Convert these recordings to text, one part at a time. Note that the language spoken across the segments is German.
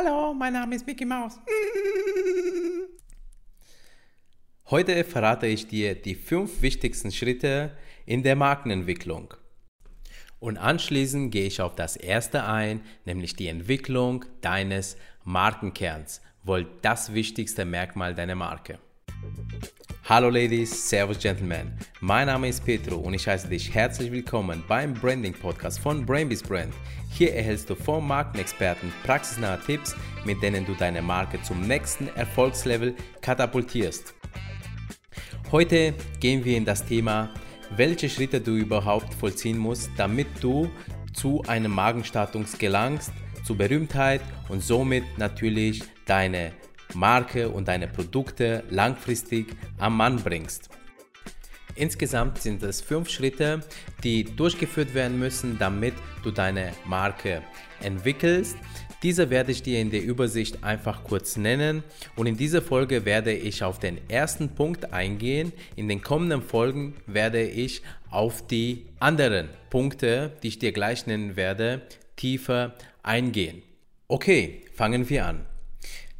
Hallo, mein Name ist Mickey Mouse. Heute verrate ich dir die fünf wichtigsten Schritte in der Markenentwicklung. Und anschließend gehe ich auf das erste ein, nämlich die Entwicklung deines Markenkerns, wohl das wichtigste Merkmal deiner Marke. Hallo Ladies, Servus Gentlemen. Mein Name ist Petro und ich heiße dich herzlich willkommen beim Branding Podcast von Brainbees Brand. Hier erhältst du vom Markenexperten praxisnahe Tipps, mit denen du deine Marke zum nächsten Erfolgslevel katapultierst. Heute gehen wir in das Thema, welche Schritte du überhaupt vollziehen musst, damit du zu einem Markenstatus gelangst, zu Berühmtheit und somit natürlich deine Marke und deine Produkte langfristig am Mann bringst. Insgesamt sind es fünf Schritte, die durchgeführt werden müssen, damit du deine Marke entwickelst. Diese werde ich dir in der Übersicht einfach kurz nennen und in dieser Folge werde ich auf den ersten Punkt eingehen. In den kommenden Folgen werde ich auf die anderen Punkte, die ich dir gleich nennen werde, tiefer eingehen. Okay, fangen wir an.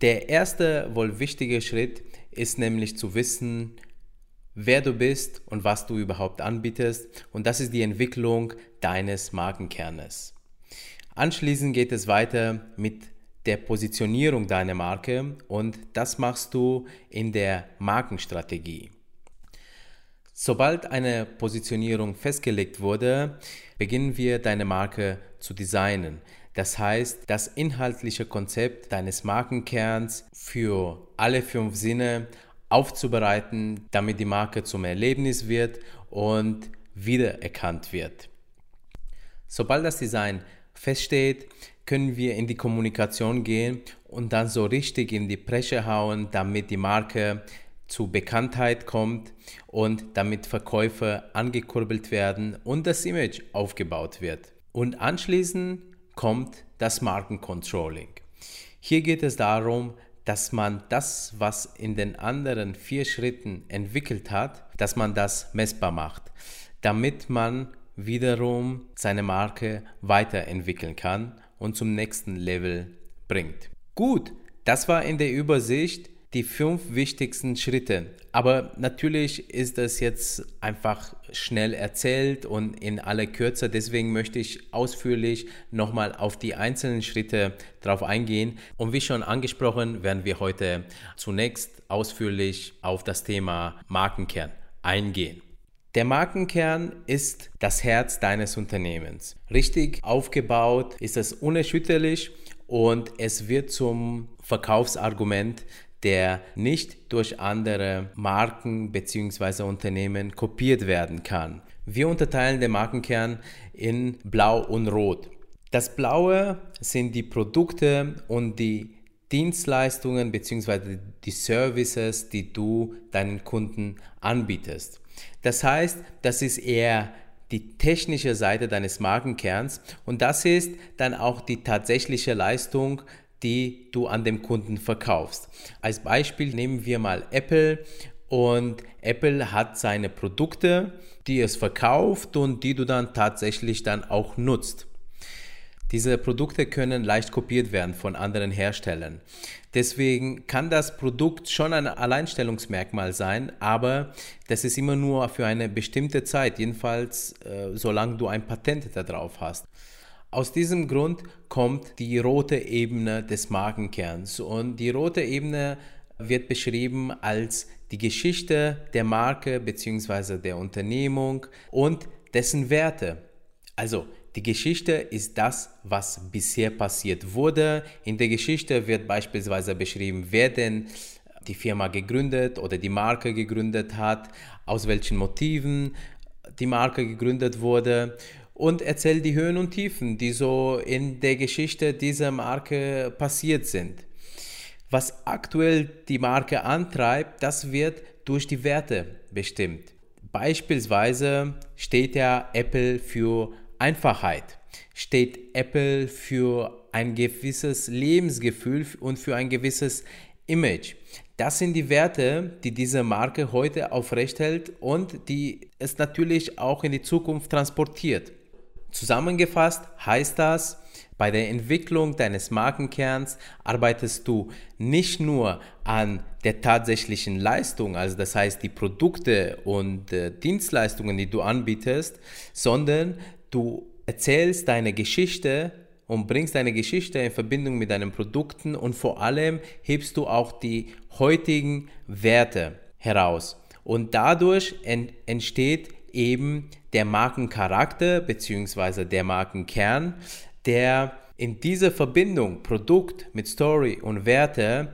Der erste wohl wichtige Schritt ist nämlich zu wissen, wer du bist und was du überhaupt anbietest. Und das ist die Entwicklung deines Markenkernes. Anschließend geht es weiter mit der Positionierung deiner Marke und das machst du in der Markenstrategie. Sobald eine Positionierung festgelegt wurde, beginnen wir deine Marke zu designen. Das heißt, das inhaltliche Konzept deines Markenkerns für alle fünf Sinne aufzubereiten, damit die Marke zum Erlebnis wird und wiedererkannt wird. Sobald das Design feststeht, können wir in die Kommunikation gehen und dann so richtig in die Presche hauen, damit die Marke zu Bekanntheit kommt und damit Verkäufe angekurbelt werden und das Image aufgebaut wird. Und anschließend kommt das Markencontrolling. Hier geht es darum, dass man das, was in den anderen vier Schritten entwickelt hat, dass man das messbar macht, damit man wiederum seine Marke weiterentwickeln kann und zum nächsten Level bringt. Gut, das war in der Übersicht die fünf wichtigsten Schritte. Aber natürlich ist das jetzt einfach schnell erzählt und in aller Kürze. Deswegen möchte ich ausführlich nochmal auf die einzelnen Schritte drauf eingehen. Und wie schon angesprochen, werden wir heute zunächst ausführlich auf das Thema Markenkern eingehen. Der Markenkern ist das Herz deines Unternehmens. Richtig aufgebaut ist es unerschütterlich und es wird zum Verkaufsargument der nicht durch andere Marken bzw. Unternehmen kopiert werden kann. Wir unterteilen den Markenkern in Blau und Rot. Das Blaue sind die Produkte und die Dienstleistungen bzw. die Services, die du deinen Kunden anbietest. Das heißt, das ist eher die technische Seite deines Markenkerns und das ist dann auch die tatsächliche Leistung, die du an dem Kunden verkaufst. Als Beispiel nehmen wir mal Apple und Apple hat seine Produkte, die es verkauft und die du dann tatsächlich dann auch nutzt. Diese Produkte können leicht kopiert werden von anderen Herstellern. Deswegen kann das Produkt schon ein Alleinstellungsmerkmal sein, aber das ist immer nur für eine bestimmte Zeit, jedenfalls äh, solange du ein Patent darauf hast. Aus diesem Grund kommt die rote Ebene des Markenkerns und die rote Ebene wird beschrieben als die Geschichte der Marke bzw. der Unternehmung und dessen Werte. Also die Geschichte ist das, was bisher passiert wurde. In der Geschichte wird beispielsweise beschrieben, wer denn die Firma gegründet oder die Marke gegründet hat, aus welchen Motiven die Marke gegründet wurde und erzählt die Höhen und Tiefen, die so in der Geschichte dieser Marke passiert sind. Was aktuell die Marke antreibt, das wird durch die Werte bestimmt. Beispielsweise steht ja Apple für Einfachheit, steht Apple für ein gewisses Lebensgefühl und für ein gewisses Image. Das sind die Werte, die diese Marke heute aufrechthält und die es natürlich auch in die Zukunft transportiert. Zusammengefasst heißt das, Bei der Entwicklung deines Markenkerns arbeitest du nicht nur an der tatsächlichen Leistung, also das heißt die Produkte und äh, Dienstleistungen, die du anbietest, sondern du erzählst deine Geschichte und bringst deine Geschichte in Verbindung mit deinen Produkten und vor allem hebst du auch die heutigen Werte heraus. Und dadurch ent entsteht eben der Markencharakter bzw. der Markenkern, der in dieser Verbindung Produkt mit Story und Werte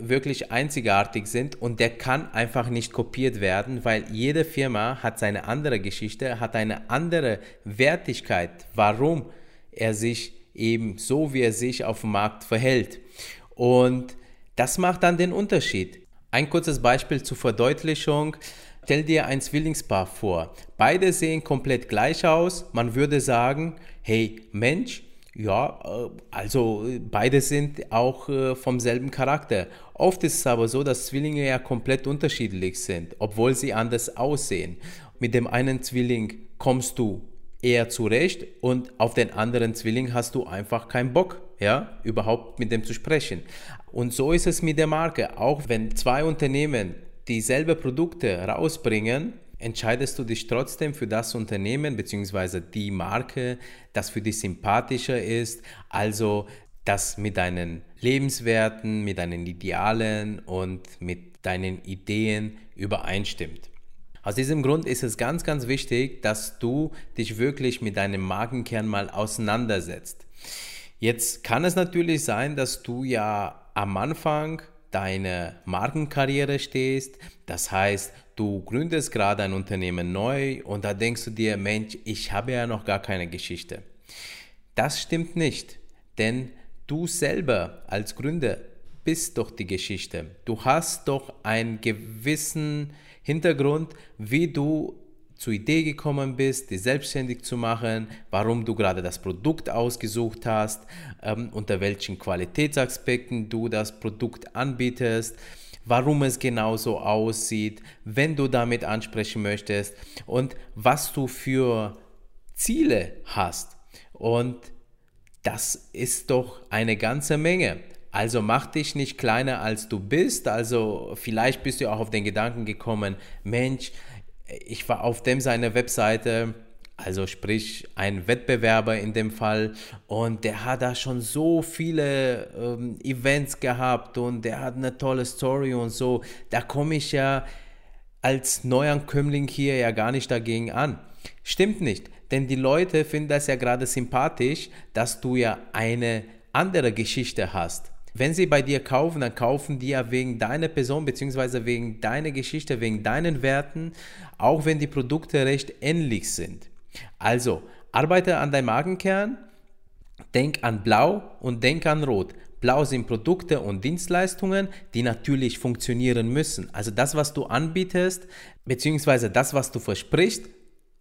wirklich einzigartig sind und der kann einfach nicht kopiert werden, weil jede Firma hat seine andere Geschichte, hat eine andere Wertigkeit, warum er sich eben so, wie er sich auf dem Markt verhält. Und das macht dann den Unterschied. Ein kurzes Beispiel zur Verdeutlichung. Stell dir ein Zwillingspaar vor. Beide sehen komplett gleich aus. Man würde sagen, hey Mensch, ja, äh, also beide sind auch äh, vom selben Charakter. Oft ist es aber so, dass Zwillinge ja komplett unterschiedlich sind, obwohl sie anders aussehen. Mit dem einen Zwilling kommst du eher zurecht und auf den anderen Zwilling hast du einfach keinen Bock, ja, überhaupt mit dem zu sprechen. Und so ist es mit der Marke. Auch wenn zwei Unternehmen dieselbe Produkte rausbringen, entscheidest du dich trotzdem für das Unternehmen bzw. die Marke, das für dich sympathischer ist, also das mit deinen Lebenswerten, mit deinen Idealen und mit deinen Ideen übereinstimmt. Aus diesem Grund ist es ganz, ganz wichtig, dass du dich wirklich mit deinem Markenkern mal auseinandersetzt. Jetzt kann es natürlich sein, dass du ja am Anfang deine Markenkarriere stehst. Das heißt, du gründest gerade ein Unternehmen neu und da denkst du dir, Mensch, ich habe ja noch gar keine Geschichte. Das stimmt nicht, denn du selber als Gründer bist doch die Geschichte. Du hast doch einen gewissen Hintergrund, wie du zur Idee gekommen bist, dich selbstständig zu machen, warum du gerade das Produkt ausgesucht hast, ähm, unter welchen Qualitätsaspekten du das Produkt anbietest, warum es genau so aussieht, wenn du damit ansprechen möchtest und was du für Ziele hast. Und das ist doch eine ganze Menge. Also mach dich nicht kleiner als du bist. Also vielleicht bist du auch auf den Gedanken gekommen, Mensch, ich war auf dem seiner Webseite, also sprich ein Wettbewerber in dem Fall und der hat da schon so viele ähm, Events gehabt und der hat eine tolle Story und so. Da komme ich ja als Neuankömmling hier ja gar nicht dagegen an. Stimmt nicht, denn die Leute finden das ja gerade sympathisch, dass du ja eine andere Geschichte hast. Wenn sie bei dir kaufen, dann kaufen die ja wegen deiner Person bzw. wegen deiner Geschichte, wegen deinen Werten, auch wenn die Produkte recht ähnlich sind. Also, arbeite an deinem Markenkern, denk an Blau und denk an Rot. Blau sind Produkte und Dienstleistungen, die natürlich funktionieren müssen. Also das, was du anbietest, beziehungsweise das, was du versprichst,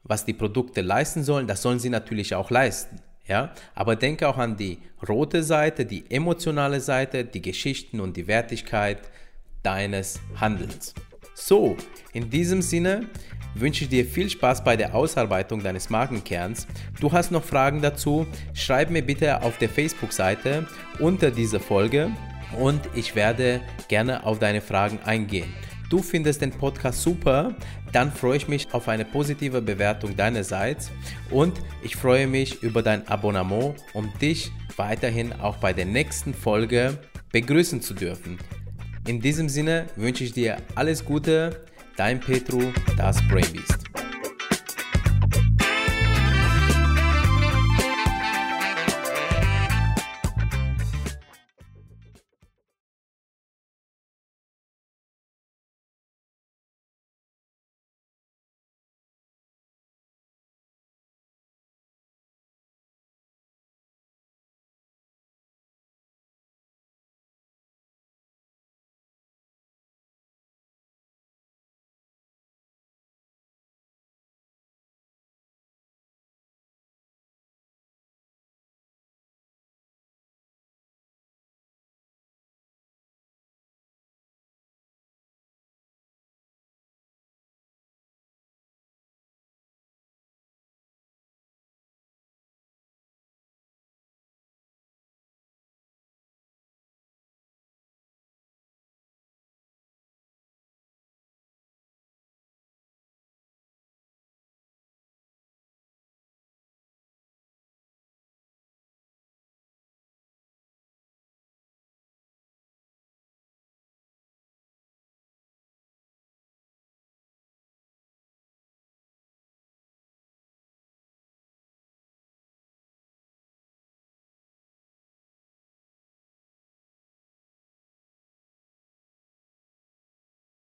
was die Produkte leisten sollen, das sollen sie natürlich auch leisten. Ja? Aber denke auch an die rote Seite, die emotionale Seite, die Geschichten und die Wertigkeit deines Handelns. So, in diesem Sinne wünsche ich dir viel Spaß bei der Ausarbeitung deines Markenkerns. Du hast noch Fragen dazu? Schreib mir bitte auf der Facebook-Seite unter dieser Folge und ich werde gerne auf deine Fragen eingehen du findest den Podcast super, dann freue ich mich auf eine positive Bewertung deinerseits und ich freue mich über dein Abonnement, um dich weiterhin auch bei der nächsten Folge begrüßen zu dürfen. In diesem Sinne wünsche ich dir alles Gute, dein Petru, das Brainbeast.